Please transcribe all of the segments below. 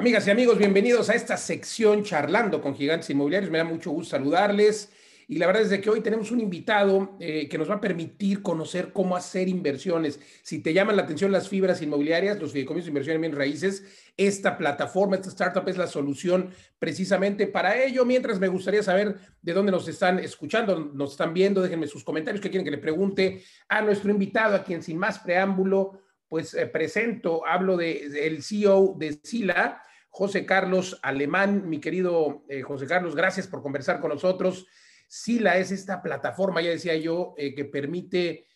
Amigas y amigos, bienvenidos a esta sección charlando con gigantes inmobiliarios. Me da mucho gusto saludarles. Y la verdad es que hoy tenemos un invitado eh, que nos va a permitir conocer cómo hacer inversiones. Si te llaman la atención las fibras inmobiliarias, los fideicomisos de inversión en raíces, esta plataforma, esta startup es la solución precisamente para ello. Mientras me gustaría saber de dónde nos están escuchando, nos están viendo, déjenme sus comentarios, que quieren que le pregunte a nuestro invitado, a quien sin más preámbulo pues eh, presento, hablo del de, CEO de Sila, José Carlos Alemán. Mi querido eh, José Carlos, gracias por conversar con nosotros. Sila es esta plataforma, ya decía yo, eh, que permite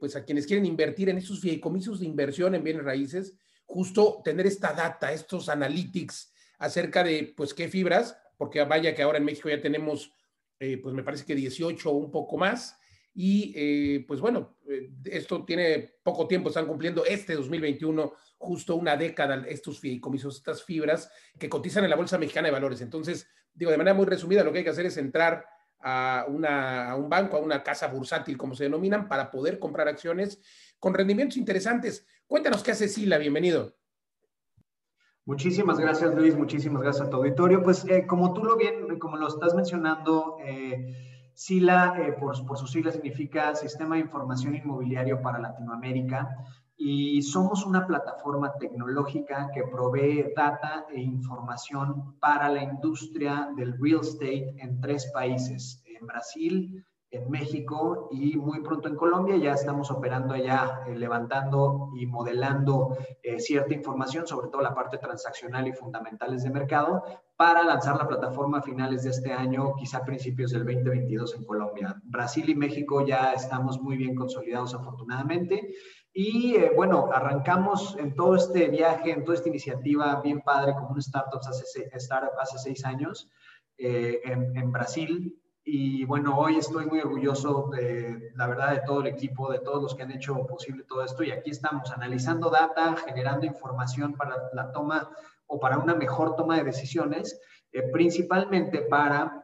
pues a quienes quieren invertir en estos fideicomisos de inversión en bienes raíces, justo tener esta data, estos analytics acerca de pues qué fibras, porque vaya que ahora en México ya tenemos pues me parece que 18 o un poco más, y eh, pues bueno, eh, esto tiene poco tiempo, están cumpliendo este 2021 justo una década estos fideicomisos, estas fibras que cotizan en la Bolsa Mexicana de Valores. Entonces, digo, de manera muy resumida, lo que hay que hacer es entrar a, una, a un banco, a una casa bursátil, como se denominan, para poder comprar acciones con rendimientos interesantes. Cuéntanos qué hace Sila, bienvenido. Muchísimas gracias, Luis. Muchísimas gracias a tu auditorio. Pues eh, como tú lo bien, como lo estás mencionando, eh, SILA, eh, por, por sus siglas, significa Sistema de Información Inmobiliario para Latinoamérica y somos una plataforma tecnológica que provee data e información para la industria del real estate en tres países, en Brasil, en México y muy pronto en Colombia. Ya estamos operando allá, eh, levantando y modelando eh, cierta información, sobre todo la parte transaccional y fundamentales de mercado, para lanzar la plataforma a finales de este año, quizá principios del 2022 en Colombia. Brasil y México ya estamos muy bien consolidados afortunadamente. Y eh, bueno, arrancamos en todo este viaje, en toda esta iniciativa bien padre como un startup hace, startup hace seis años en, en Brasil, y bueno, hoy estoy muy orgulloso de la verdad de todo el equipo, de todos los que han hecho posible todo esto. Y aquí estamos analizando data, generando información para la toma o para una mejor toma de decisiones, eh, principalmente para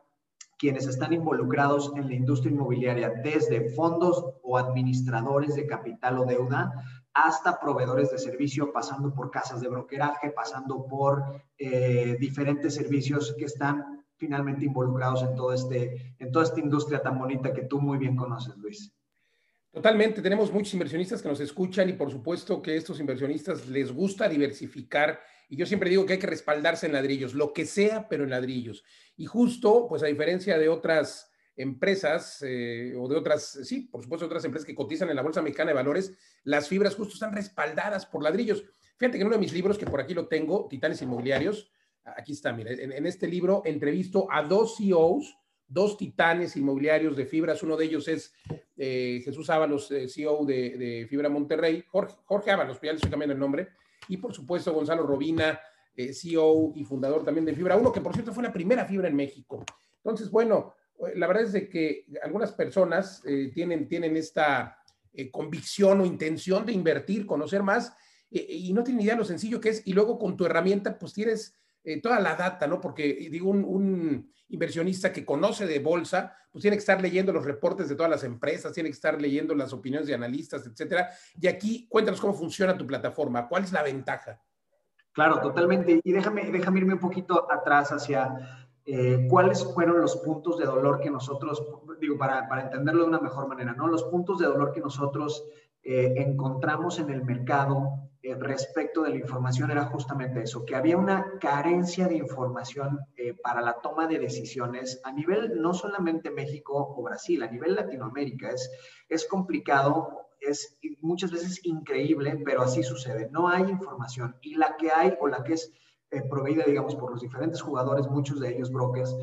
quienes están involucrados en la industria inmobiliaria, desde fondos o administradores de capital o deuda, hasta proveedores de servicio, pasando por casas de brokeraje, pasando por eh, diferentes servicios que están finalmente involucrados en, todo este, en toda esta industria tan bonita que tú muy bien conoces, Luis. Totalmente, tenemos muchos inversionistas que nos escuchan y por supuesto que a estos inversionistas les gusta diversificar y yo siempre digo que hay que respaldarse en ladrillos, lo que sea, pero en ladrillos. Y justo, pues a diferencia de otras empresas eh, o de otras, sí, por supuesto, otras empresas que cotizan en la Bolsa Mexicana de Valores, las fibras justo están respaldadas por ladrillos. Fíjate que en uno de mis libros, que por aquí lo tengo, Titanes Inmobiliarios, aquí está, mira, en, este libro entrevisto a dos CEOs, dos titanes inmobiliarios de fibras. Uno de ellos es eh, Jesús Ábalos, eh, CEO de, Fibra Monterrey, Jorge, Jorge Ábalos, ya le estoy cambiando el nombre, y por supuesto Gonzalo Robina, eh, CEO y fundador también de Fibra Uno, que por cierto fue la primera fibra en México. Entonces, bueno, la verdad es de que algunas personas tienen, tienen esta convicción o intención de invertir, conocer más, y no tienen idea de lo sencillo que es, y luego con tu herramienta, pues tienes eh, toda la data, ¿no? Porque digo, un, inversionista que conoce de bolsa, pues tiene que estar leyendo los reportes de todas las empresas, tiene que estar leyendo las opiniones de analistas, etcétera. Y aquí cuéntanos cómo funciona tu plataforma, cuál es la ventaja. Claro, totalmente. Y déjame, déjame irme un poquito atrás hacia eh, cuáles fueron los puntos de dolor que nosotros, digo, para, para, entenderlo de una mejor manera, ¿no? Los puntos de dolor que nosotros eh, encontramos en el mercado eh, respecto de la información era justamente eso, que había una carencia de información eh, para la toma de decisiones a nivel no solamente México o Brasil, a nivel Latinoamérica. Es, es complicado, es muchas veces increíble, pero así sucede. No hay información y la que hay o la que es eh, proveída, digamos, por los diferentes jugadores, muchos de ellos brokers,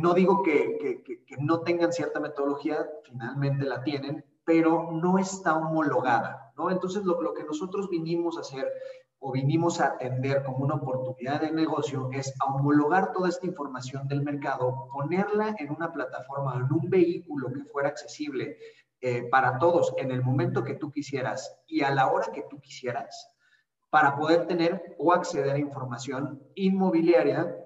no digo que, que, que no tengan cierta metodología, finalmente la tienen, pero no está homologada, ¿no? Entonces, lo, que nosotros vinimos a hacer o vinimos a atender como una oportunidad de negocio es homologar toda esta información del mercado, ponerla en una plataforma, en un vehículo que fuera accesible eh, para todos en el momento que tú quisieras y a la hora que tú quisieras, para poder tener o acceder a información inmobiliaria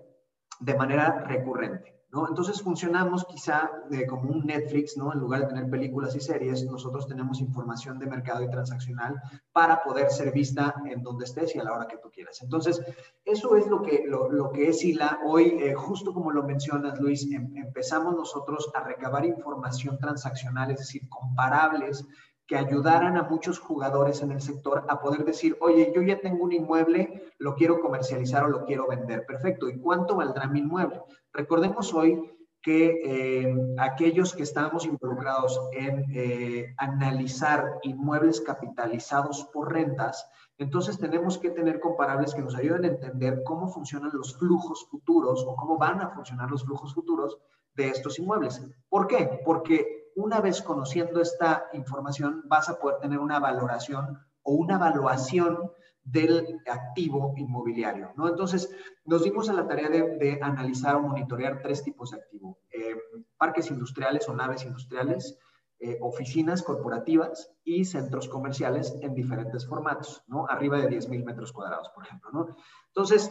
de manera recurrente. ¿No? Entonces funcionamos quizá como un Netflix, ¿no? En lugar de tener películas y series, nosotros tenemos información de mercado y transaccional para poder ser vista en donde estés y a la hora que tú quieras. Entonces, eso es lo que, lo, que es ILA. Hoy, eh, justo como lo mencionas, Luis, em, empezamos nosotros a recabar información transaccional, es decir, comparables que ayudaran a muchos jugadores en el sector a poder decir, oye, yo ya tengo un inmueble, lo quiero comercializar o lo quiero vender. Perfecto. ¿Y cuánto valdrá mi inmueble? Recordemos hoy que eh, aquellos que estamos involucrados en eh, analizar inmuebles capitalizados por rentas, entonces tenemos que tener comparables que nos ayuden a entender cómo funcionan los flujos futuros o cómo van a funcionar los flujos futuros de estos inmuebles. ¿Por qué? Porque una vez conociendo esta información, vas a poder tener una valoración o una evaluación del activo inmobiliario, ¿no? Entonces, nos dimos a la tarea de, analizar o monitorear tres tipos de activo. Eh, parques industriales o naves industriales, eh, oficinas corporativas y centros comerciales en diferentes formatos, ¿no? Arriba de 10.000 metros cuadrados, por ejemplo, ¿no? Entonces,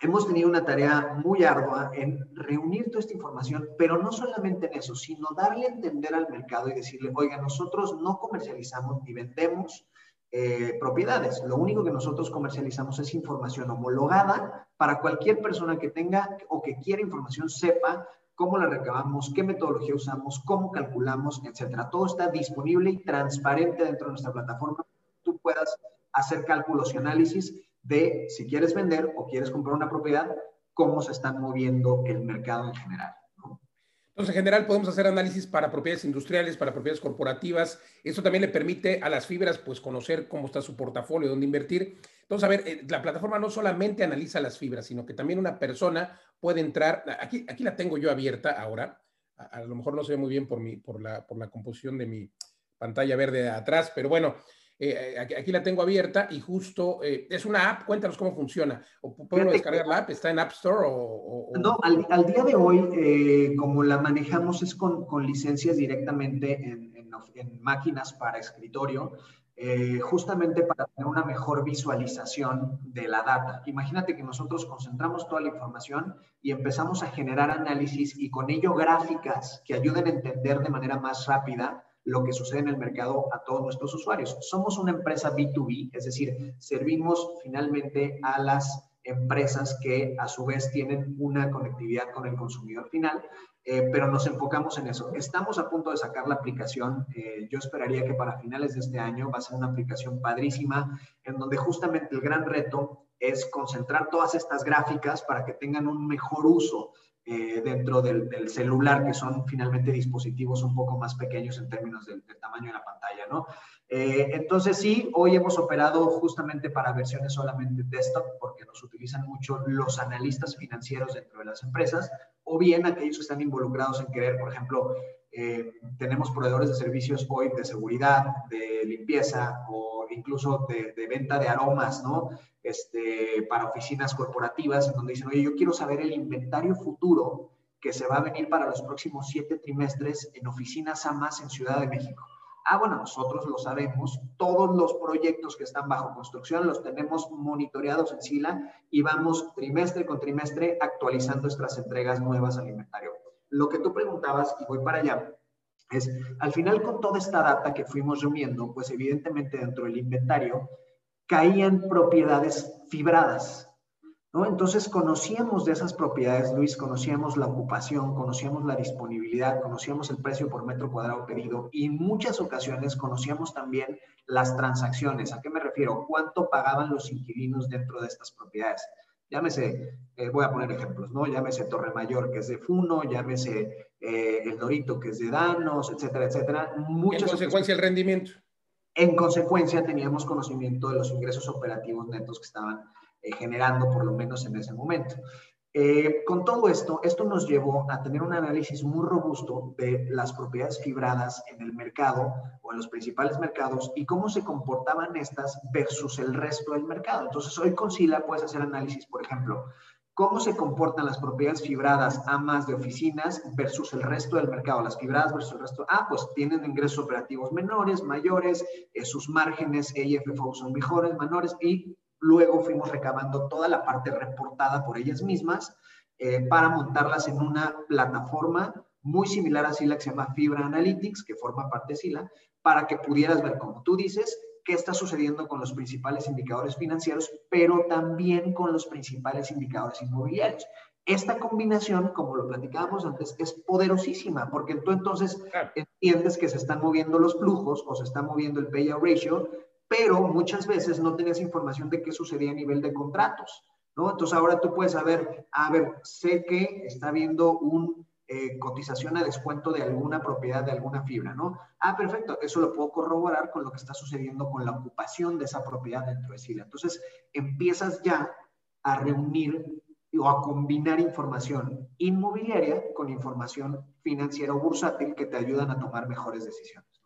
hemos tenido una tarea muy ardua en reunir toda esta información, pero no solamente en eso, sino darle a entender al mercado y decirle, oiga, nosotros no comercializamos ni vendemos eh, propiedades. Lo único que nosotros comercializamos es información homologada para cualquier persona que tenga o que quiera información sepa cómo la recabamos, qué metodología usamos, cómo calculamos, etcétera. Todo está disponible y transparente dentro de nuestra plataforma. Tú puedas hacer cálculos y análisis de si quieres vender o quieres comprar una propiedad, cómo se están moviendo el mercado en general. Entonces, en general, podemos hacer análisis para propiedades industriales, para propiedades corporativas. Esto también le permite a las fibras, pues, conocer cómo está su portafolio, dónde invertir. Entonces, a ver, eh, la plataforma no solamente analiza las fibras, sino que también una persona puede entrar. Aquí, aquí la tengo yo abierta ahora. A, lo mejor no se ve muy bien por, mi, por, la, por la composición de mi pantalla verde atrás, pero bueno, eh, aquí, la tengo abierta y justo eh, es una app. Cuéntanos cómo funciona. ¿O ¿Puedo descargar la app? ¿Está en App Store? O, No, al, día de hoy, eh, como la manejamos es con, con licencias directamente en, en, máquinas para escritorio. justamente para tener una mejor visualización de la data. Imagínate que nosotros concentramos toda la información y empezamos a generar análisis y con ello gráficas que ayuden a entender de manera más rápida lo que sucede en el mercado a todos nuestros usuarios. Somos una empresa B2B, es decir, servimos finalmente a las empresas que a su vez tienen una conectividad con el consumidor final, eh, pero nos enfocamos en eso. Estamos a punto de sacar la aplicación. Eh, yo esperaría que para finales de este año va a ser una aplicación padrísima, en donde justamente el gran reto es concentrar todas estas gráficas para que tengan un mejor uso eh, dentro del, celular, que son finalmente dispositivos un poco más pequeños en términos del, tamaño de la pantalla, ¿no? Eh, entonces sí, hoy hemos operado justamente para versiones solamente desktop, porque nos utilizan mucho los analistas financieros dentro de las empresas, o bien aquellos que están involucrados en querer, por ejemplo, eh, tenemos proveedores de servicios hoy de seguridad, de limpieza o incluso de, de venta de aromas, ¿no? Este, para oficinas corporativas, en donde dicen, oye, yo quiero saber el inventario futuro que se va a venir para los próximos siete trimestres en oficinas AMAS en Ciudad de México. Ah, bueno, nosotros lo sabemos, todos los proyectos que están bajo construcción los tenemos monitoreados en SILA y vamos trimestre con trimestre actualizando nuestras entregas nuevas al inventario. Lo que tú preguntabas, y voy para allá, es, al final con toda esta data que fuimos reuniendo, pues evidentemente dentro del inventario caían propiedades fibradas. ¿no? Entonces conocíamos de esas propiedades, Luis, conocíamos la ocupación, conocíamos la disponibilidad, conocíamos el precio por metro cuadrado pedido y en muchas ocasiones conocíamos también las transacciones. ¿A qué me refiero? ¿Cuánto pagaban los inquilinos dentro de estas propiedades? Llámese, eh, voy a poner ejemplos, ¿no? Llámese Torre Mayor, que es de Funo, llámese eh, El Dorito, que es de Danos, etcétera, etcétera. Muchas en consecuencia, el rendimiento. En consecuencia, teníamos conocimiento de los ingresos operativos netos que estaban eh, generando, por lo menos en ese momento. Eh, con todo esto, esto nos llevó a tener un análisis muy robusto de las propiedades fibradas en el mercado o en los principales mercados y cómo se comportaban estas versus el resto del mercado. Entonces, hoy con Sila puedes hacer análisis, por ejemplo, cómo se comportan las propiedades fibradas a más de oficinas versus el resto del mercado, las fibradas versus el resto. Ah, pues tienen ingresos operativos menores, mayores, eh, sus márgenes EIFFO son mejores, menores y luego fuimos recabando toda la parte reportada por ellas mismas eh, para montarlas en una plataforma muy similar a Sila que se llama Fibra Analytics, que forma parte de Sila, para que pudieras ver, como tú dices, qué está sucediendo con los principales indicadores financieros, pero también con los principales indicadores inmobiliarios. Esta combinación, como lo platicábamos antes, es poderosísima, porque tú entonces entiendes que se están moviendo los flujos o se está moviendo el payout ratio, pero muchas veces no tenías información de qué sucedía a nivel de contratos, ¿no? Entonces ahora tú puedes saber, a ver, sé que está habiendo un eh, cotización a descuento de alguna propiedad, de alguna fibra, ¿no? Ah, perfecto, eso lo puedo corroborar con lo que está sucediendo con la ocupación de esa propiedad dentro de SILA. Entonces, empiezas ya a reunir o a combinar información inmobiliaria con información financiera o bursátil que te ayudan a tomar mejores decisiones.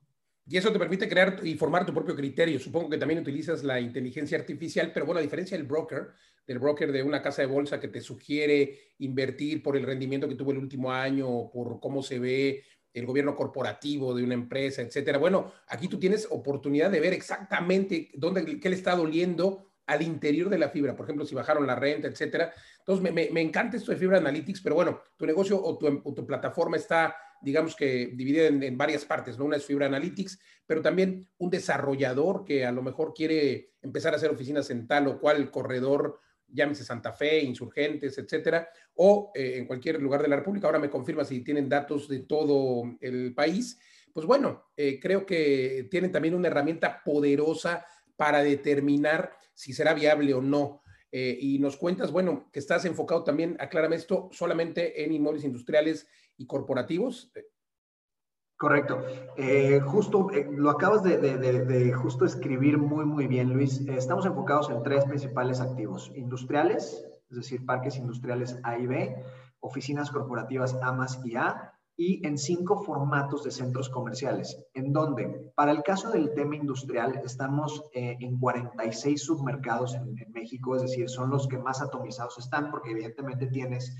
Y eso te permite crear y formar tu propio criterio. Supongo que también utilizas la inteligencia artificial, pero bueno, a diferencia del broker, del broker de una casa de bolsa que te sugiere invertir por el rendimiento que tuvo el último año o por cómo se ve el gobierno corporativo de una empresa, etcétera. Bueno, aquí tú tienes oportunidad de ver exactamente dónde, qué le está doliendo al interior de la fibra, por ejemplo, si bajaron la renta, etcétera. Entonces, me, encanta esto de Fibra Analytics, pero bueno, tu negocio o tu, plataforma está, digamos que dividida en, en, varias partes, ¿no? Una es Fibra Analytics, pero también un desarrollador que a lo mejor quiere empezar a hacer oficinas en tal o cual corredor llámese Santa Fe, Insurgentes, etcétera, o eh, en cualquier lugar de la República. Ahora me confirma si tienen datos de todo el país. Pues bueno, eh, creo que tienen también una herramienta poderosa para determinar si será viable o no. Eh, y nos cuentas, bueno, que estás enfocado también, aclárame esto, solamente en inmuebles industriales corporativos. Correcto. Eh, justo eh, lo acabas de, justo escribir muy, muy bien, Luis. estamos enfocados en tres principales activos. Industriales, es decir, parques industriales A y B, oficinas corporativas A y A, y en cinco formatos de centros comerciales, en donde, para el caso del tema industrial, estamos eh, en 46 submercados en, México, es decir, son los que más atomizados están, porque evidentemente tienes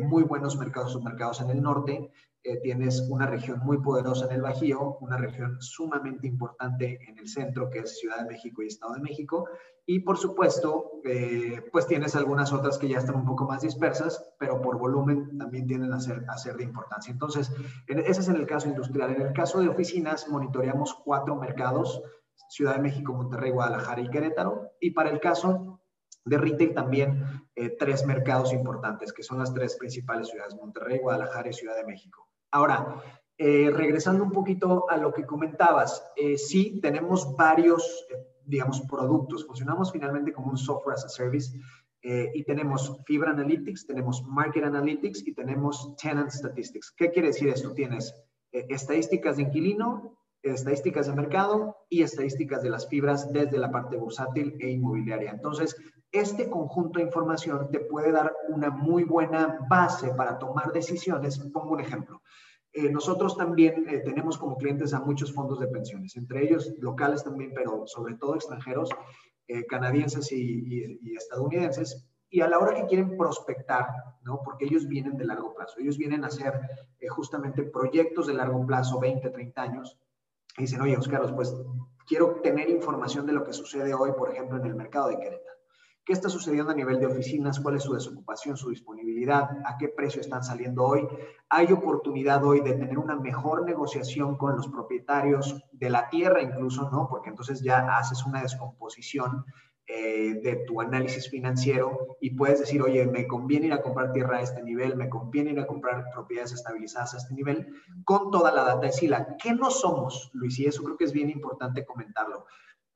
muy buenos mercados submercados en el norte, eh, tienes una región muy poderosa en el Bajío, una región sumamente importante en el centro, que es Ciudad de México y Estado de México, y por supuesto, eh, pues tienes algunas otras que ya están un poco más dispersas, pero por volumen también tienden a ser, a ser de importancia. Entonces, ese es en el caso industrial. En el caso de oficinas, monitoreamos cuatro mercados, Ciudad de México, Monterrey, Guadalajara y Querétaro, y para el caso de retail también eh, tres mercados importantes, que son las tres principales ciudades, Monterrey, Guadalajara y Ciudad de México. Ahora, eh, regresando un poquito a lo que comentabas, eh, sí, tenemos varios, digamos, productos. Funcionamos finalmente como un software as a service y tenemos Fibra Analytics, tenemos Market Analytics y tenemos Tenant Statistics. ¿Qué quiere decir esto? Tienes estadísticas de inquilino, estadísticas de mercado y estadísticas de las fibras desde la parte bursátil e inmobiliaria. Entonces, este conjunto de información te puede dar una muy buena base para tomar decisiones. Pongo un ejemplo. Eh, nosotros también eh, tenemos como clientes a muchos fondos de pensiones, entre ellos locales también, pero sobre todo extranjeros, eh, canadienses y, estadounidenses. Y a la hora que quieren prospectar, ¿no? porque ellos vienen de largo plazo, ellos vienen a hacer justamente proyectos de largo plazo, 20, 30 años, y dicen, oye, Oscar, pues quiero tener información de lo que sucede hoy, por ejemplo, en el mercado de Querétaro. ¿Qué está sucediendo a nivel de oficinas? ¿Cuál es su desocupación, su disponibilidad? ¿A qué precio están saliendo hoy? ¿Hay oportunidad hoy de tener una mejor negociación con los propietarios de la tierra incluso, ¿no? Porque entonces ya haces una descomposición eh, de tu análisis financiero y puedes decir, oye, me conviene ir a comprar tierra a este nivel, me conviene ir a comprar propiedades estabilizadas a este nivel, con toda la data de SILA. ¿Qué no somos, Luis? Y eso creo que es bien importante comentarlo.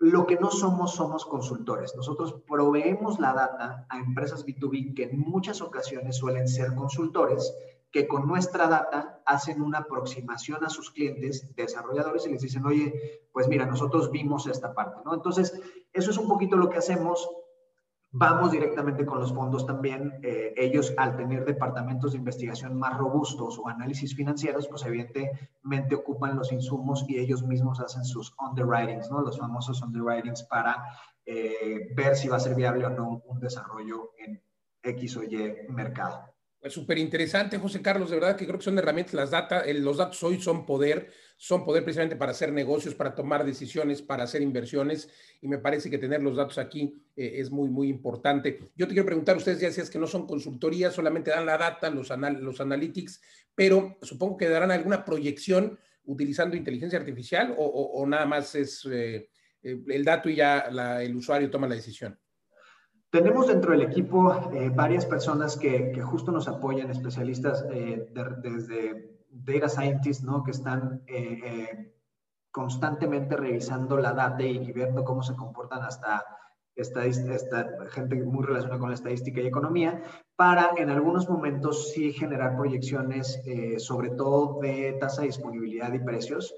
Lo que no somos, somos consultores. Nosotros proveemos la data a empresas B2B que en muchas ocasiones suelen ser consultores, que con nuestra data hacen una aproximación a sus clientes desarrolladores y les dicen, oye, pues mira, nosotros vimos esta parte, ¿no? Entonces, eso es un poquito lo que hacemos. Vamos directamente con los fondos también. Eh, ellos, al tener departamentos de investigación más robustos o análisis financieros, pues evidentemente ocupan los insumos y ellos mismos hacen sus underwritings, ¿no? Los famosos underwritings para eh, ver si va a ser viable o no un desarrollo en X o Y mercado. Pues súper interesante, José Carlos, de verdad que creo que son herramientas, las data, los datos hoy son poder, son poder precisamente para hacer negocios, para tomar decisiones, para hacer inversiones, y me parece que tener los datos aquí eh, es muy, muy importante. Yo te quiero preguntar, ustedes ya decías que no son consultorías, solamente dan la data, los, los analytics, pero supongo que darán alguna proyección utilizando inteligencia artificial o, nada más es eh, eh, el dato y ya el usuario toma la decisión. Tenemos dentro del equipo eh, varias personas que, justo nos apoyan, especialistas eh, desde data scientists, ¿no? Que están eh, constantemente revisando la data y, viendo cómo se comportan hasta esta, gente muy relacionada con la estadística y economía, para en algunos momentos sí generar proyecciones, sobre todo de tasa de disponibilidad y precios,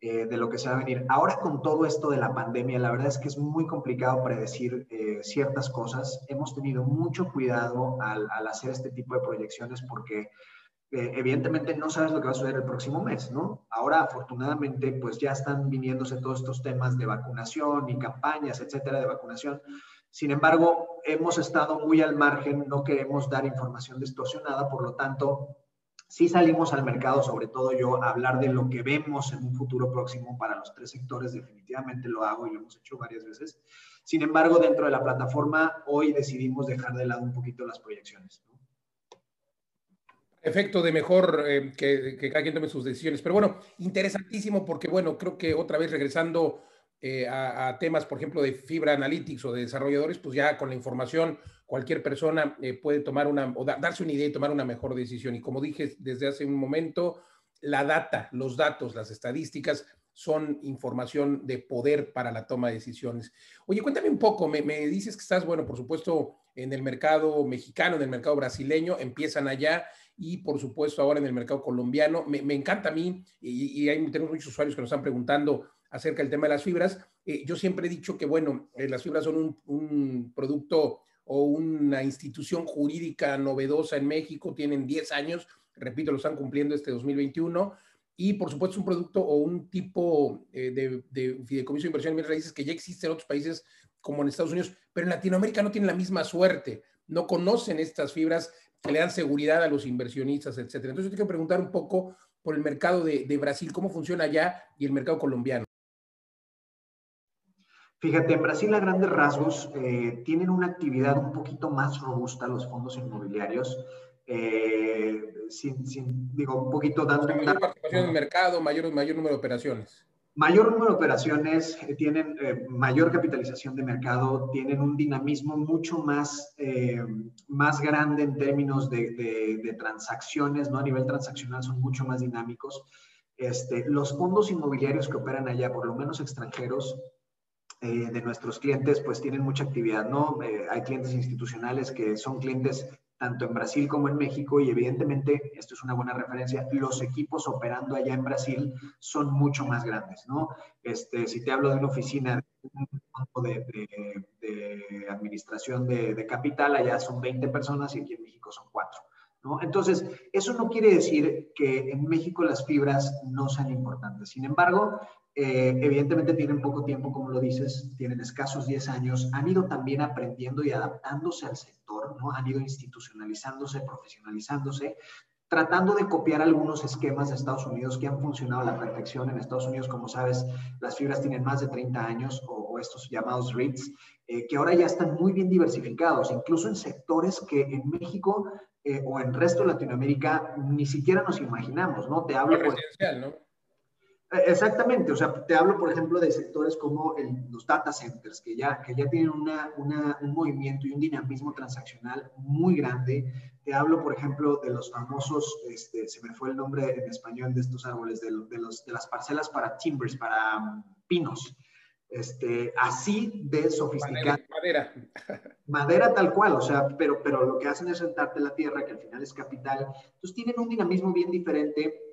eh, de lo que se va a venir. Ahora con todo esto de la pandemia, la verdad es que es muy complicado predecir ciertas cosas. Hemos tenido mucho cuidado al, hacer este tipo de proyecciones porque eh, evidentemente no sabes lo que va a suceder el próximo mes, ¿no? Ahora afortunadamente pues ya están viniéndose todos estos temas de vacunación y campañas, etcétera, de vacunación. Sin embargo, hemos estado muy al margen, no queremos dar información distorsionada, por lo tanto, si salimos al mercado, sobre todo yo, a hablar de lo que vemos en un futuro próximo para los tres sectores, definitivamente lo hago y lo hemos hecho varias veces. Sin embargo, dentro de la plataforma, hoy decidimos dejar de lado un poquito las proyecciones. Efecto de mejor eh, que, que cada quien tome sus decisiones. Pero bueno, interesantísimo porque, bueno, creo que otra vez regresando eh, a, temas, por ejemplo, de fibra analytics o de desarrolladores, pues ya con la información cualquier persona eh, puede tomar una, o darse una idea y tomar una mejor decisión. Y como dije desde hace un momento, la data, los datos, las estadísticas son información de poder para la toma de decisiones. Oye, cuéntame un poco, me, dices que estás, bueno, por supuesto, en el mercado mexicano, en el mercado brasileño, empiezan allá y por supuesto ahora en el mercado colombiano. Me, encanta a mí y, y hay, tenemos muchos usuarios que nos están preguntando acerca del tema de las fibras. Eh, yo siempre he dicho que, bueno, eh, las fibras son un, producto o una institución jurídica novedosa en México, tienen 10 años, repito, lo están cumpliendo este 2021, y por supuesto un producto o un tipo eh, de, de, fideicomiso de inversión en bienes raíces que ya existe en otros países como en Estados Unidos, pero en Latinoamérica no tienen la misma suerte, no conocen estas fibras que le dan seguridad a los inversionistas, etcétera. Entonces, yo te quiero preguntar un poco por el mercado de, Brasil, cómo funciona allá y el mercado colombiano. Fíjate, en Brasil a grandes rasgos eh, tienen una actividad un poquito más robusta los fondos inmobiliarios. Eh, sin, digo, un poquito dando... mayor participación en el mercado, mayor, mayor número de operaciones. Mayor número de operaciones, eh, tienen mayor capitalización de mercado, tienen un dinamismo mucho más, más grande en términos de, de, de, transacciones, ¿no? A nivel transaccional son mucho más dinámicos. Este, los fondos inmobiliarios que operan allá, por lo menos extranjeros, eh, de nuestros clientes pues tienen mucha actividad, ¿no? Eh, hay clientes institucionales que son clientes tanto en Brasil como en México y evidentemente, esto es una buena referencia, los equipos operando allá en Brasil son mucho más grandes, ¿no? Este, si te hablo de una oficina de, administración de, capital, allá son 20 personas y aquí en México son 4. ¿No? Entonces, eso no quiere decir que en México las fibras no sean importantes. Sin embargo, eh, evidentemente tienen poco tiempo, como lo dices, tienen escasos 10 años, han ido también aprendiendo y adaptándose al sector, ¿no? Han ido institucionalizándose, profesionalizándose, tratando de copiar algunos esquemas de Estados Unidos que han funcionado la perfección. En Estados Unidos, como sabes, las fibras tienen más de 30 años o, estos llamados REITs, eh, que ahora ya están muy bien diversificados, incluso en sectores que en México eh, o en resto de Latinoamérica ni siquiera nos imaginamos, ¿no? Te hablo... Residencial, ¿no? Eh, exactamente, o sea, te hablo, por ejemplo, de sectores como los data centers, que ya, que ya tienen una, un movimiento y un dinamismo transaccional muy grande. Te hablo, por ejemplo, de los famosos, este, se me fue el nombre en español de estos árboles, de, de, los, de las parcelas para timbers, para um, pinos. Este, así de sofisticado. Madera. Madera tal cual, o sea, pero, pero lo que hacen es sentarte la tierra, que al final es capital. Entonces tienen un dinamismo bien diferente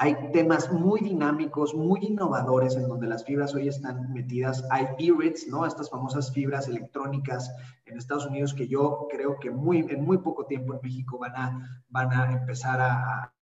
hay temas muy dinámicos, muy innovadores en donde las fibras hoy están metidas. Hay e-RITs, ¿no? Estas famosas fibras electrónicas en Estados Unidos que yo creo que muy, en muy poco tiempo en México van a, van a empezar a...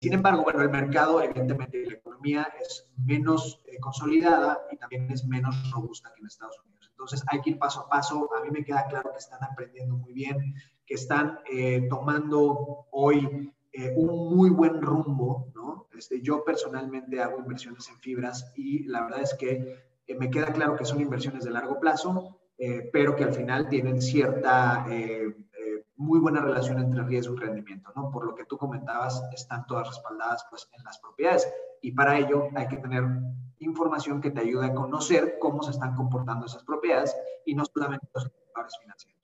Sin embargo, bueno, el mercado, evidentemente, la economía es menos eh, consolidada y también es menos robusta que en Estados Unidos. Entonces hay que ir paso a paso. A mí me queda claro que están aprendiendo muy bien, que están eh, tomando hoy eh, un muy buen rumbo, ¿no? Este, yo personalmente hago inversiones en fibras y la verdad es que eh, me queda claro que son inversiones de largo plazo, pero que al final tienen cierta muy buena relación entre riesgo y rendimiento, ¿no? Por lo que tú comentabas, están todas respaldadas pues, en las propiedades y para ello hay que tener información que te ayude a conocer cómo se están comportando esas propiedades y no solamente los indicadores financieros.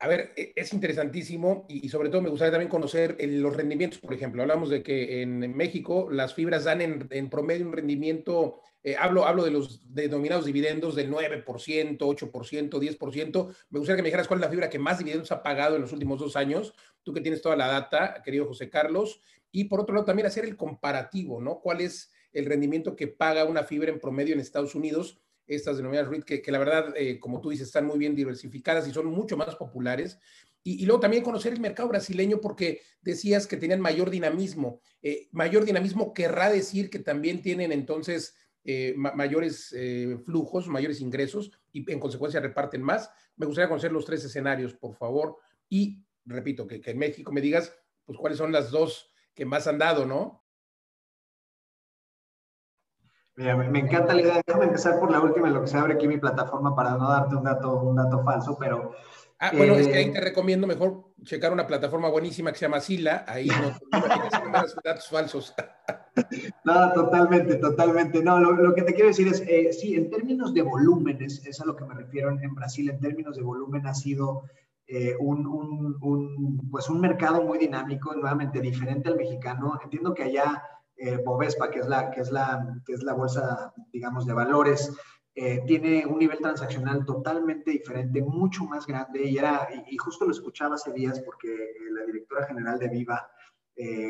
A ver, e, es interesantísimo y, sobre todo me gustaría también conocer los rendimientos. Por ejemplo, hablamos de que en México las fibras dan en, promedio un rendimiento, eh, hablo, hablo de los denominados dividendos del 9%, 8%, 10%. Me gustaría que me dijeras cuál es la fibra que más dividendos ha pagado en los últimos dos años. Tú que tienes toda la data, querido José Carlos. Y por otro lado, también hacer el comparativo, ¿no? ¿Cuál es el rendimiento que paga una fibra en promedio en Estados Unidos? Estas denominadas REIT, que, que la verdad, eh, como tú dices, están muy bien diversificadas y son mucho más populares. Y, luego también conocer el mercado brasileño porque decías que tenían mayor dinamismo. Eh, mayor dinamismo querrá decir que también tienen entonces eh, mayores flujos, mayores ingresos y en consecuencia reparten más. Me gustaría conocer los tres escenarios, por favor. Y repito, que, que en México me digas, pues cuáles son las dos que más han dado, ¿no? Mira, me encanta la idea. Déjame empezar por la última, en lo que se abre aquí mi plataforma para no darte un dato, un dato falso, pero... Ah, bueno, es que ahí eh, te recomiendo mejor checar una plataforma buenísima que se llama Sila, ahí no, no datos falsos. No, totalmente, totalmente. No, lo, que te quiero decir es, eh, sí, en términos de volúmenes, es a lo que me refiero en Brasil, en términos de volumen ha sido eh, un, un, pues un mercado muy dinámico, nuevamente diferente al mexicano. Entiendo que allá eh, Bovespa, que es, la, que, es la, que es la bolsa, digamos, de valores, eh, tiene un nivel transaccional totalmente diferente, mucho más grande, y, era, y, justo lo escuchaba hace días porque la directora general de Viva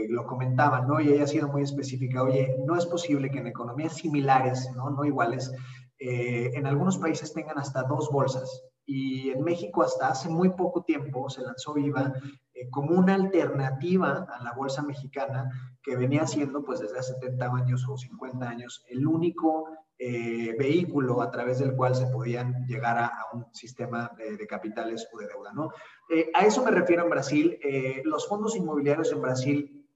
lo comentaba, ¿no? Y ella ha sido muy específica, oye, no es posible que en economías similares, ¿no? No iguales, en algunos países tengan hasta dos bolsas, y en México hasta hace muy poco tiempo se lanzó Viva eh, como una alternativa a la bolsa mexicana que venía siendo pues desde hace 70 años o 50 años el único eh, vehículo a través del cual se podían llegar a, un sistema de, capitales o de deuda, ¿no? Eh, a eso me refiero en Brasil. los fondos inmobiliarios en Brasil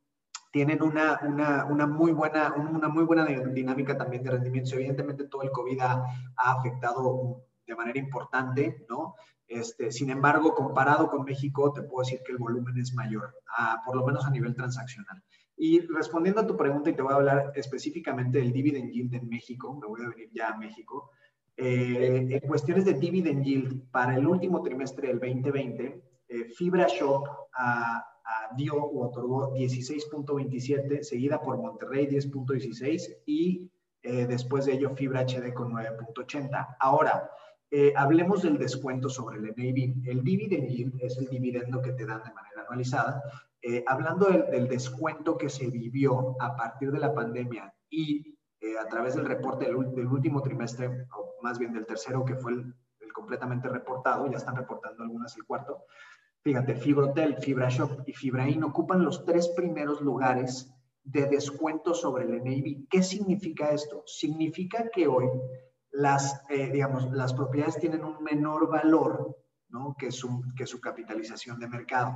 tienen una, una, una, muy buena, una muy buena dinámica también de rendimientos. Evidentemente todo el COVID ha, ha afectado de manera importante, ¿no? Este, sin embargo, comparado con México, te puedo decir que el volumen es mayor, por lo menos a nivel transaccional. Y respondiendo a tu pregunta, y te voy a hablar específicamente del dividend yield en México, me voy a venir ya a México. Eh, en cuestiones de dividend yield, para el último trimestre del 2020, eh, Fibra Shop dio o otorgó 16.27, seguida por Monterrey 10.16 y eh, después de ello Fibra HD con 9.80. Ahora, eh, hablemos del descuento sobre el NAV. El dividend es el dividendo que te dan de manera anualizada. Eh, hablando del, descuento que se vivió a partir de la pandemia y eh, a través del reporte del, último trimestre, o más bien del tercero, que fue el, completamente reportado, ya están reportando algunas el cuarto. Fíjate, Fibra Hotel, Fibra Shop y Fibrain ocupan los tres primeros lugares de descuento sobre el NAV. ¿Qué significa esto? Significa que hoy las, eh, digamos, las propiedades tienen un menor valor ¿no? que, su, que su capitalización de mercado.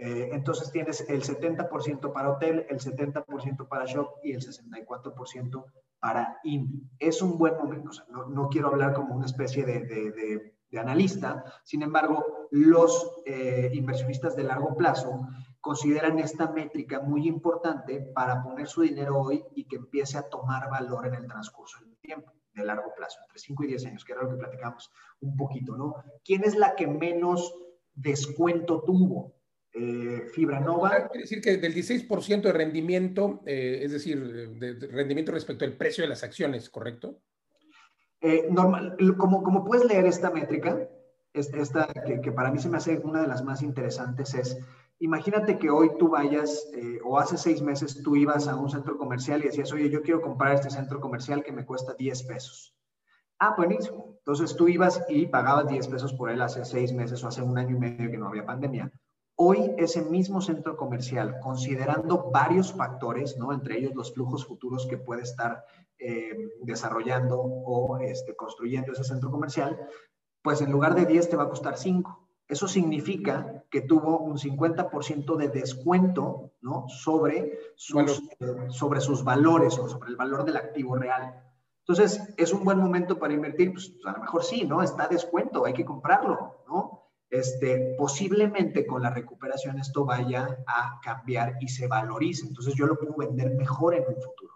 Eh, entonces tienes el 70% para hotel, el 70% para shop y el 64% para IN. Es un buen momento, no, no, quiero hablar como una especie de, de, de, analista, sin embargo, los eh, inversionistas de largo plazo consideran esta métrica muy importante para poner su dinero hoy y que empiece a tomar valor en el transcurso del tiempo de largo plazo, entre 5 y 10 años, que era lo que platicamos un poquito, ¿no? ¿Quién es la que menos descuento tuvo? Eh, Fibra Nova. Ah, quiere decir que del 16% de rendimiento, eh, es decir, de, rendimiento respecto al precio de las acciones, ¿correcto? Eh, normal, como, como puedes leer esta métrica, esta, que, que, para mí se me hace una de las más interesantes, es Imagínate que hoy tú vayas, eh, o hace seis meses tú ibas a un centro comercial y decías, oye, yo quiero comprar este centro comercial que me cuesta 10 pesos. Ah, buenísimo. Entonces tú ibas y pagabas 10 pesos por él hace seis meses o hace un año y medio que no había pandemia. Hoy ese mismo centro comercial, considerando varios factores, ¿no? entre ellos los flujos futuros que puede estar eh, desarrollando o este, construyendo ese centro comercial, pues en lugar de 10 te va a costar 5. Eso significa que tuvo un 50% de descuento ¿no? sobre, sus, eh, sobre sus valores o sobre el valor del activo real. Entonces, ¿es un buen momento para invertir? Pues a lo mejor sí, ¿no? Está descuento, hay que comprarlo, ¿no? Este, posiblemente con la recuperación esto vaya a cambiar y se valorice. Entonces, yo lo puedo vender mejor en un futuro.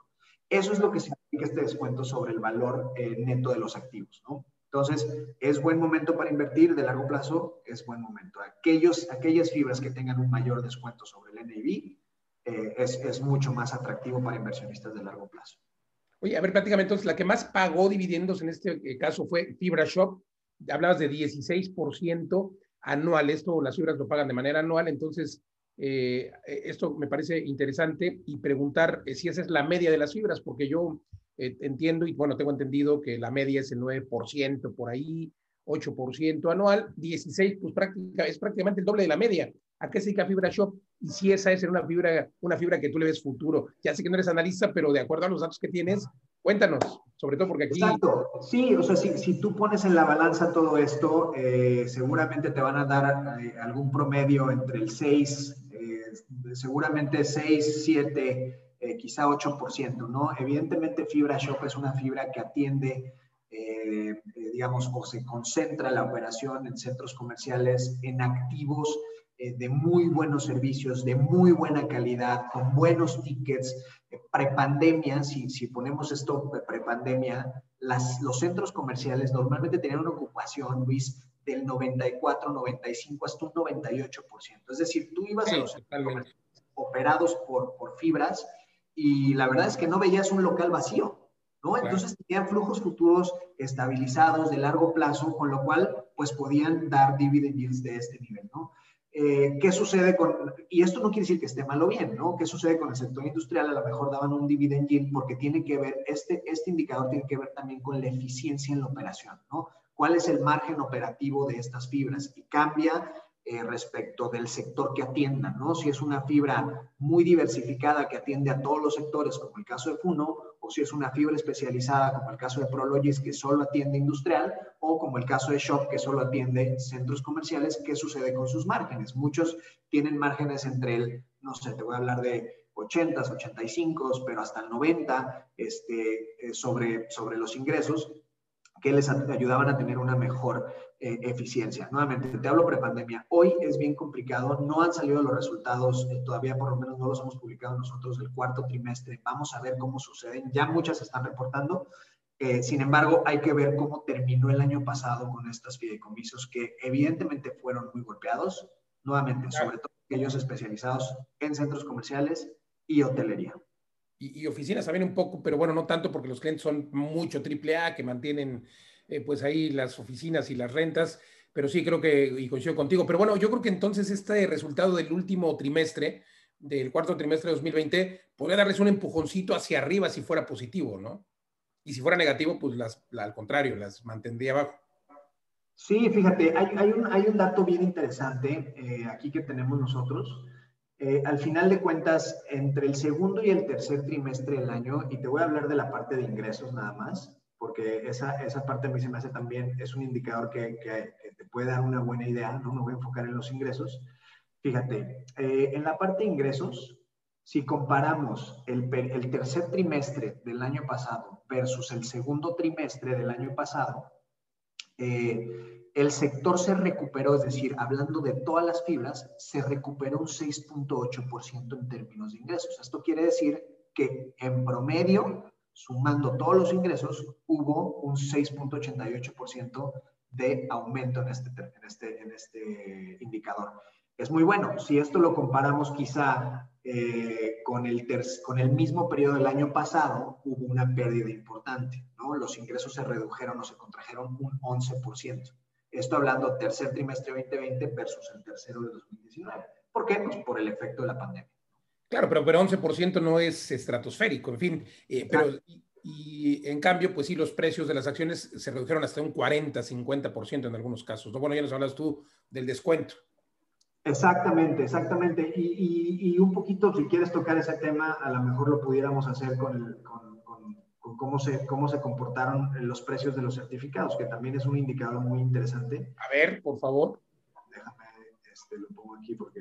Eso es lo que significa este descuento sobre el valor eh, neto de los activos, ¿no? Entonces, es buen momento para invertir de largo plazo, es buen momento. Aquellos, aquellas fibras que tengan un mayor descuento sobre el NAV eh, es, es, mucho más atractivo para inversionistas de largo plazo. Oye, a ver, prácticamente entonces la que más pagó dividendos en este eh, caso fue Fibra Shop. Hablabas de 16% anual. Esto las fibras lo pagan de manera anual. Entonces, eh, esto me parece interesante y preguntar si esa es la media de las fibras, porque yo eh, entiendo y bueno, tengo entendido que la media es el 9% por ahí, 8% anual, 16 pues práctica, es prácticamente el doble de la media. ¿A qué se dedica Fibra Shop? Y si esa es una fibra, una fibra que tú le ves futuro. Ya sé que no eres analista, pero de acuerdo a los datos que tienes, cuéntanos, sobre todo porque aquí... Exacto, sí, o sea, si, si tú pones en la balanza todo esto, eh, seguramente te van a dar eh, algún promedio entre el 6, seguramente 6, 7, eh, quizá 8%, ¿no? Evidentemente Fibra Shop es una fibra que atiende, eh, eh, digamos, o se concentra la operación en centros comerciales, en activos de muy buenos servicios, de muy buena calidad, con buenos tickets. prepandemia, si, si ponemos esto prepandemia, las, los centros comerciales normalmente tenían una ocupación, Luis, del 94, 95 hasta un 98%. Es decir, tú ibas a los operados por, por fibras y la verdad es que no veías un local vacío, ¿no? Entonces tenían flujos futuros estabilizados de largo plazo, con lo cual pues podían dar dividend yields de este nivel, ¿no? Eh, ¿Qué sucede con, y esto no quiere decir que esté mal o bien, ¿no? ¿Qué sucede con el sector industrial? A lo mejor daban un dividend yield porque tiene que ver, este, este indicador tiene que ver también con la eficiencia en la operación, ¿no? ¿Cuál es el margen operativo de estas fibras? Y cambia eh, respecto del sector que atienda, ¿no? Si es una fibra muy diversificada que atiende a todos los sectores, como el caso de Funo, o si es una fibra especializada, como el caso de Prologis, que solo atiende industrial, o como el caso de Shop, que solo atiende centros comerciales, ¿qué sucede con sus márgenes? Muchos tienen márgenes entre el, no sé, te voy a hablar de 80, 85, pero hasta el 90 este, eh, sobre, sobre los ingresos que les ayudaban a tener una mejor eh, eficiencia. Nuevamente, te hablo prepandemia. Hoy es bien complicado, no han salido los resultados, eh, todavía por lo menos no los hemos publicado nosotros del cuarto trimestre. Vamos a ver cómo suceden. Ya muchas están reportando. Eh, sin embargo, hay que ver cómo terminó el año pasado con estas fideicomisos que evidentemente fueron muy golpeados, nuevamente, sobre todo aquellos especializados en centros comerciales y hotelería y, oficinas también un poco, pero bueno, no tanto porque los clientes son mucho triple A que mantienen eh, pues ahí las oficinas y las rentas, pero sí creo que, y coincido contigo, pero bueno, yo creo que entonces este resultado del último trimestre, del cuarto trimestre de 2020, podría darles un empujoncito hacia arriba si fuera positivo, ¿no? Y si fuera negativo, pues las, al contrario, las mantendría abajo. Sí, fíjate, hay, hay, un, hay un dato bien interesante eh, aquí que tenemos nosotros. Eh, al final de cuentas, entre el segundo y el tercer trimestre del año, y te voy a hablar de la parte de ingresos nada más, porque esa, esa parte a mí se me hace también, es un indicador que, te puede dar una buena idea, no me voy a enfocar en los ingresos. Fíjate, eh, en la parte de ingresos, si comparamos el, el tercer trimestre del año pasado versus el segundo trimestre del año pasado, eh, el sector se recuperó, es decir, hablando de todas las fibras, se recuperó un 6.8% en términos de ingresos. Esto quiere decir que en promedio, sumando todos los ingresos, hubo un 6.88% de aumento en este, en, este, en este indicador. Es muy bueno. Si esto lo comparamos quizá eh, con, el con el mismo periodo del año pasado, hubo una pérdida importante. ¿no? Los ingresos se redujeron o se contrajeron un 11%. Esto hablando tercer trimestre 2020 versus el tercero de 2019. ¿Por qué? Pues por el efecto de la pandemia. Claro, pero, pero 11% no es estratosférico, en fin. Eh, pero, y, en cambio, pues sí, los precios de las acciones se redujeron hasta un 40, 50% en algunos casos. ¿no? Bueno, ya nos hablas tú del descuento. Exactamente, exactamente. Y, un poquito, si quieres tocar ese tema, a lo mejor lo pudiéramos hacer con, cómo, se, cómo se comportaron los precios de los certificados, que también es un indicador muy interesante. A ver, por favor. Déjame, este, lo pongo aquí porque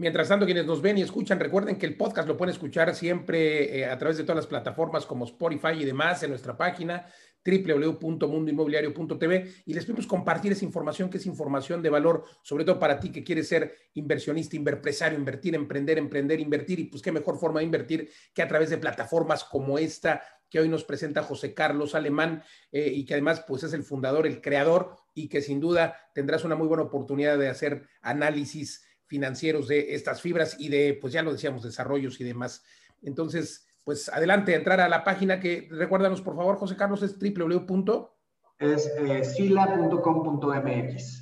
Mientras tanto, quienes nos ven y escuchan, recuerden que el podcast lo pueden escuchar siempre eh, a través de todas las plataformas como Spotify y demás en nuestra página www.mundoinmobiliario.tv y les pedimos compartir esa información que es información de valor, sobre todo para ti que quieres ser inversionista, empresario, invertir, emprender, emprender, invertir y pues qué mejor forma de invertir que a través de plataformas como esta que hoy nos presenta José Carlos Alemán eh, y que además pues es el fundador, el creador y que sin duda tendrás una muy buena oportunidad de hacer análisis financieros de estas fibras y de, pues ya lo decíamos, desarrollos y demás. Entonces, pues adelante, entrar a la página que, recuérdanos por favor, José Carlos, es www. Es eh, sila.com.mx.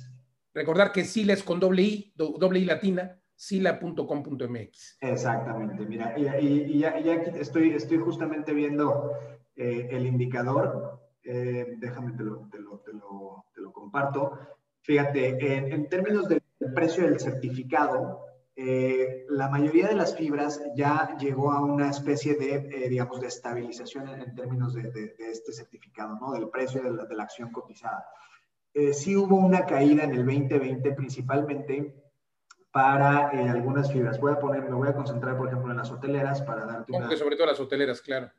Recordar que Sila es con doble I, doble I latina, sila.com.mx. Exactamente, mira, y, ya, aquí estoy, estoy justamente viendo eh, el indicador, eh, déjame te lo, te, lo, te, lo, te lo, comparto. Fíjate, en, en términos del precio del certificado, eh, la mayoría de las fibras ya llegó a una especie de, eh, digamos, de estabilización en, términos de, este certificado, ¿no? Del precio de la, acción cotizada. Eh, sí hubo una caída en el 2020, principalmente para algunas fibras. Voy a poner, me voy a concentrar, por ejemplo, en las hoteleras para darte una... Sobre todo las hoteleras, claro.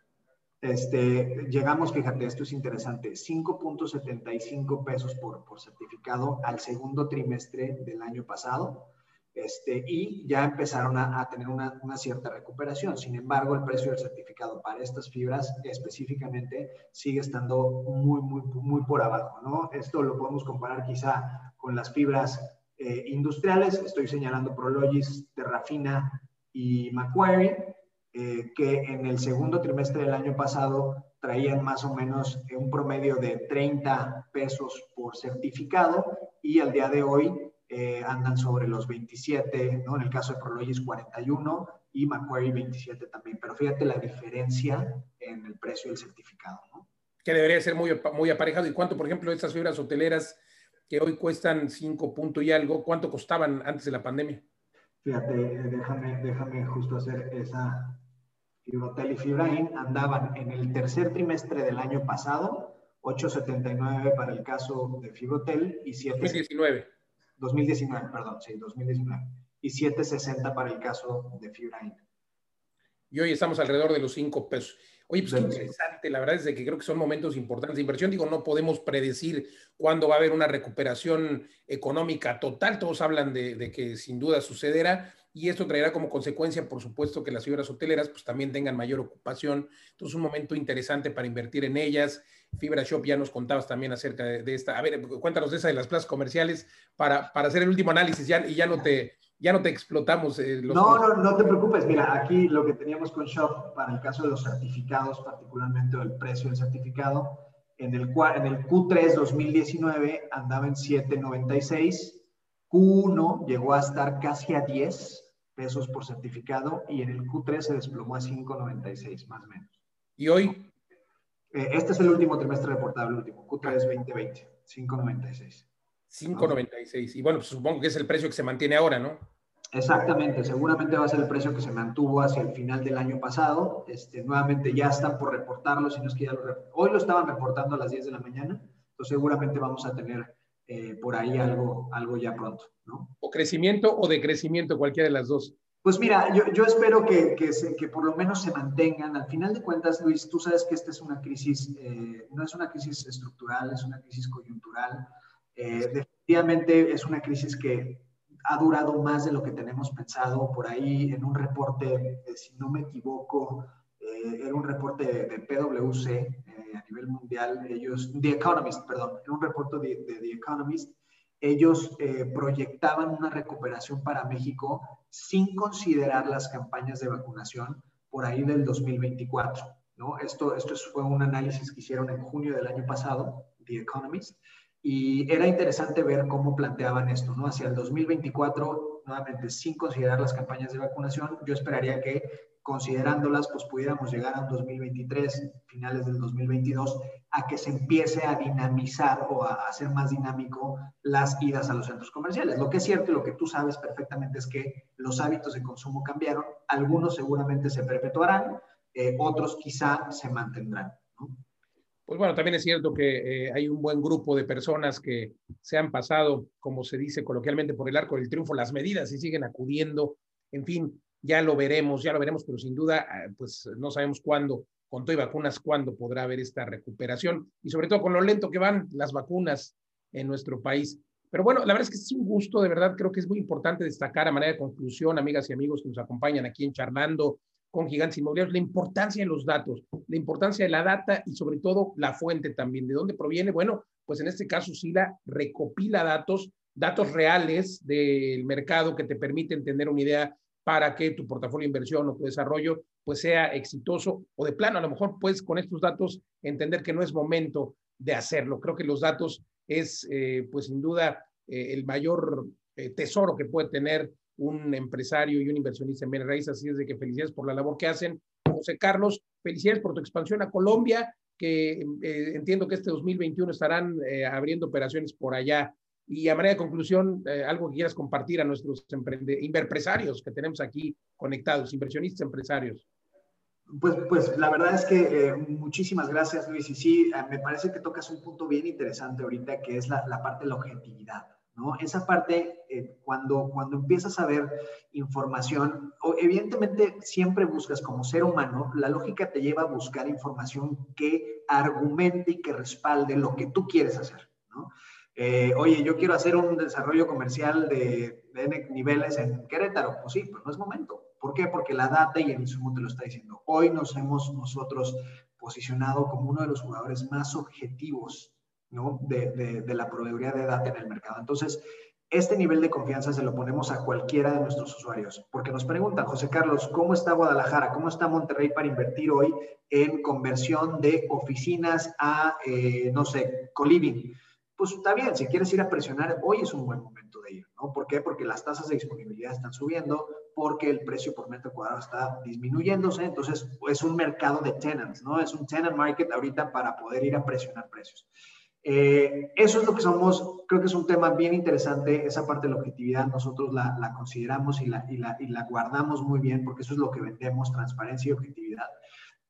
Este, llegamos, fíjate, esto es interesante, 5.75 pesos por, por certificado al segundo trimestre del año pasado. Este, y ya empezaron a, tener una, cierta recuperación. Sin embargo, el precio del certificado para estas fibras específicamente sigue estando muy, muy, muy por abajo, ¿no? Esto lo podemos comparar quizá con las fibras eh, industriales. Estoy señalando Prologis, Terrafina y Macquarie, eh, que en el segundo trimestre del año pasado traían más o menos un promedio de 30 pesos por certificado y al día de hoy eh, andan sobre los 27, ¿no? En el caso de Prologis 41 y Macquarie 27 también. Pero fíjate la diferencia en el precio del certificado, ¿no? Que debería ser muy, muy aparejado. ¿Y cuánto, por ejemplo, estas fibras hoteleras que hoy cuestan 5 puntos y algo, cuánto costaban antes de la pandemia? Fíjate, eh, déjame, déjame justo hacer esa. Fibrotel y Fibrain andaban en el tercer trimestre del año pasado, 8.79 para el caso de Fibrotel y 7. 2019. 2019, perdón, sí, 2019. Y 7.60 para el caso de fibra Y hoy estamos alrededor de los 5 pesos. Oye, pues qué interesante, la verdad es que creo que son momentos importantes de inversión. Digo, no podemos predecir cuándo va a haber una recuperación económica total. Todos hablan de, de que sin duda sucederá y esto traerá como consecuencia, por supuesto, que las fibras hoteleras pues también tengan mayor ocupación. Entonces, un momento interesante para invertir en ellas. Fibra Shop, ya nos contabas también acerca de, esta. A ver, cuéntanos de esa de las plazas comerciales para, para hacer el último análisis ya, y ya no te, ya no te explotamos. Eh, no, no, no te preocupes. Mira, aquí lo que teníamos con Shop para el caso de los certificados, particularmente el precio del certificado, en el, en el Q3 2019 andaba en 7.96, Q1 llegó a estar casi a 10 pesos por certificado y en el Q3 se desplomó a 5.96 más o menos. ¿Y hoy? Eh, este es el último trimestre reportable, último, Q3 2020, 5.96. 5.96. Y bueno, pues supongo que es el precio que se mantiene ahora, ¿no? Exactamente, seguramente va a ser el precio que se mantuvo hacia el final del año pasado. Este, nuevamente ya están por reportarlo, si no es que ya lo Hoy lo estaban reportando a las 10 de la mañana, entonces seguramente vamos a tener eh, por ahí algo, algo ya pronto, ¿no? O crecimiento o decrecimiento, cualquiera de las dos. Pues mira, yo, espero que, que, que, por lo menos se mantengan. Al final de cuentas, Luis, tú sabes que esta es una crisis, eh, no es una crisis estructural, es una crisis coyuntural. Eh, definitivamente es una crisis que ha durado más de lo que tenemos pensado. Por ahí, en un reporte, eh, si no me equivoco, era un reporte de, PwC a nivel mundial, ellos, The Economist, perdón, era un reporte de, de The Economist, ellos proyectaban una recuperación para México sin considerar las campañas de vacunación por ahí del 2024. ¿no? Esto, esto fue un análisis que hicieron en junio del año pasado, The Economist, y era interesante ver cómo planteaban esto, ¿no? Hacia el 2024, nuevamente, sin considerar las campañas de vacunación, yo esperaría que considerándolas, pues pudiéramos llegar a un 2023, finales del 2022, a que se empiece a dinamizar o a hacer más dinámico las idas a los centros comerciales. Lo que es cierto y lo que tú sabes perfectamente es que los hábitos de consumo cambiaron, algunos seguramente se perpetuarán, eh, otros quizá se mantendrán. Pues bueno, también es cierto que eh, hay un buen grupo de personas que se han pasado, como se dice coloquialmente, por el arco del triunfo, las medidas y siguen acudiendo. En fin, ya lo veremos, ya lo veremos, pero sin duda, ah, pues no sabemos cuándo, con todo y vacunas, cuándo podrá haber esta recuperación y sobre todo con lo lento que van las vacunas en nuestro país. Pero bueno, la verdad es que es un gusto, de verdad, creo que es muy importante destacar a manera de conclusión, amigas y amigos que nos acompañan aquí en Charlando con Gigantes Inmobiliarios, la importancia de los datos, la importancia de la data y sobre todo la fuente también. ¿De dónde proviene? Bueno, pues en este caso SILA recopila datos, datos reales del mercado que te permiten tener una idea para que tu portafolio de inversión o tu desarrollo pues sea exitoso o de plano a lo mejor puedes con estos datos entender que no es momento de hacerlo. Creo que los datos es eh, pues sin duda eh, el mayor eh, tesoro que puede tener un empresario y un inversionista en bienes raíces, así es que felicidades por la labor que hacen. José Carlos, felicidades por tu expansión a Colombia, que entiendo que este 2021 estarán abriendo operaciones por allá y a manera de conclusión, eh, algo que quieras compartir a nuestros empresarios que tenemos aquí conectados, inversionistas empresarios. Pues, pues la verdad es que eh, muchísimas gracias, Luis. Y sí, eh, me parece que tocas un punto bien interesante ahorita, que es la, la parte de la objetividad. ¿no? Esa parte, cuando, cuando empiezas a ver información, evidentemente siempre buscas como ser humano, la lógica te lleva a buscar información que argumente y que respalde lo que tú quieres hacer. ¿no? Eh, oye, yo quiero hacer un desarrollo comercial de, de, niveles en Querétaro. Pues sí, pero no es momento. ¿Por qué? Porque la data y el insumo te lo está diciendo. Hoy nos hemos nosotros posicionado como uno de los jugadores más objetivos ¿no? de, de, la proveeduría de data en el mercado. Entonces, este nivel de confianza se lo ponemos a cualquiera de nuestros usuarios, porque nos preguntan, José Carlos, ¿cómo está Guadalajara? ¿Cómo está Monterrey para invertir hoy en conversión de oficinas a, eh, no sé, coliving? Pues está bien, si quieres ir a presionar, hoy es un buen momento de ir, ¿no? ¿Por qué? Porque las tasas de disponibilidad están subiendo, porque el precio por metro cuadrado está disminuyéndose, entonces es un mercado de tenants, ¿no? Es un tenant market ahorita para poder ir a presionar precios. Eh, eso es lo que somos, creo que es un tema bien interesante, esa parte de la objetividad nosotros la, la consideramos y la, y, la, y la guardamos muy bien porque eso es lo que vendemos, transparencia y objetividad.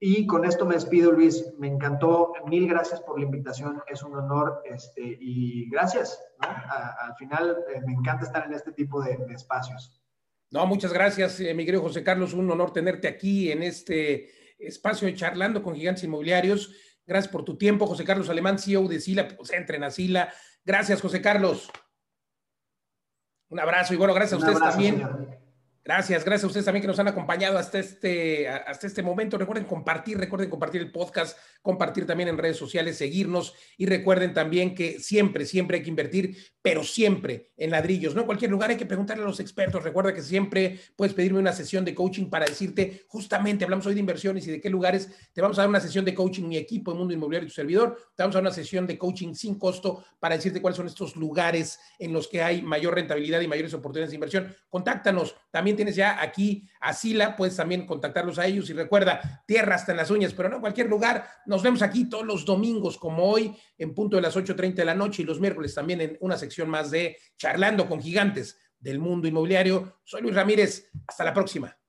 Y con esto me despido, Luis. Me encantó. Mil gracias por la invitación. Es un honor este, y gracias. al final eh, me encanta estar en este tipo de, espacios. No, muchas gracias, eh, mi querido José Carlos. Un honor tenerte aquí en este espacio de charlando con gigantes inmobiliarios. Gracias por tu tiempo, José Carlos Alemán, CEO de Sila, pues entren a Sila. Gracias, José Carlos. Un abrazo y bueno, gracias a ustedes también. Gracias, gracias a ustedes también que nos han acompañado hasta este, hasta este momento. Recuerden compartir, recuerden compartir el podcast, compartir también en redes sociales, seguirnos y recuerden también que siempre, siempre hay que invertir, pero siempre en ladrillos. No en cualquier lugar hay que preguntarle a los expertos. Recuerda que siempre puedes pedirme una sesión de coaching para decirte, justamente hablamos hoy de inversiones y de qué lugares. Te vamos a dar una sesión de coaching, mi equipo, de Mundo Inmobiliario y tu servidor. Te vamos a dar una sesión de coaching sin costo para decirte cuáles son estos lugares en los que hay mayor rentabilidad y mayores oportunidades de inversión. Contáctanos. También tienes ya aquí a Sila, puedes también contactarlos a ellos y recuerda, tierra hasta en las uñas, pero no en cualquier lugar. Nos vemos aquí todos los domingos como hoy en punto de las 8.30 de la noche y los miércoles también en una sección más de Charlando con Gigantes del Mundo Inmobiliario. Soy Luis Ramírez. Hasta la próxima.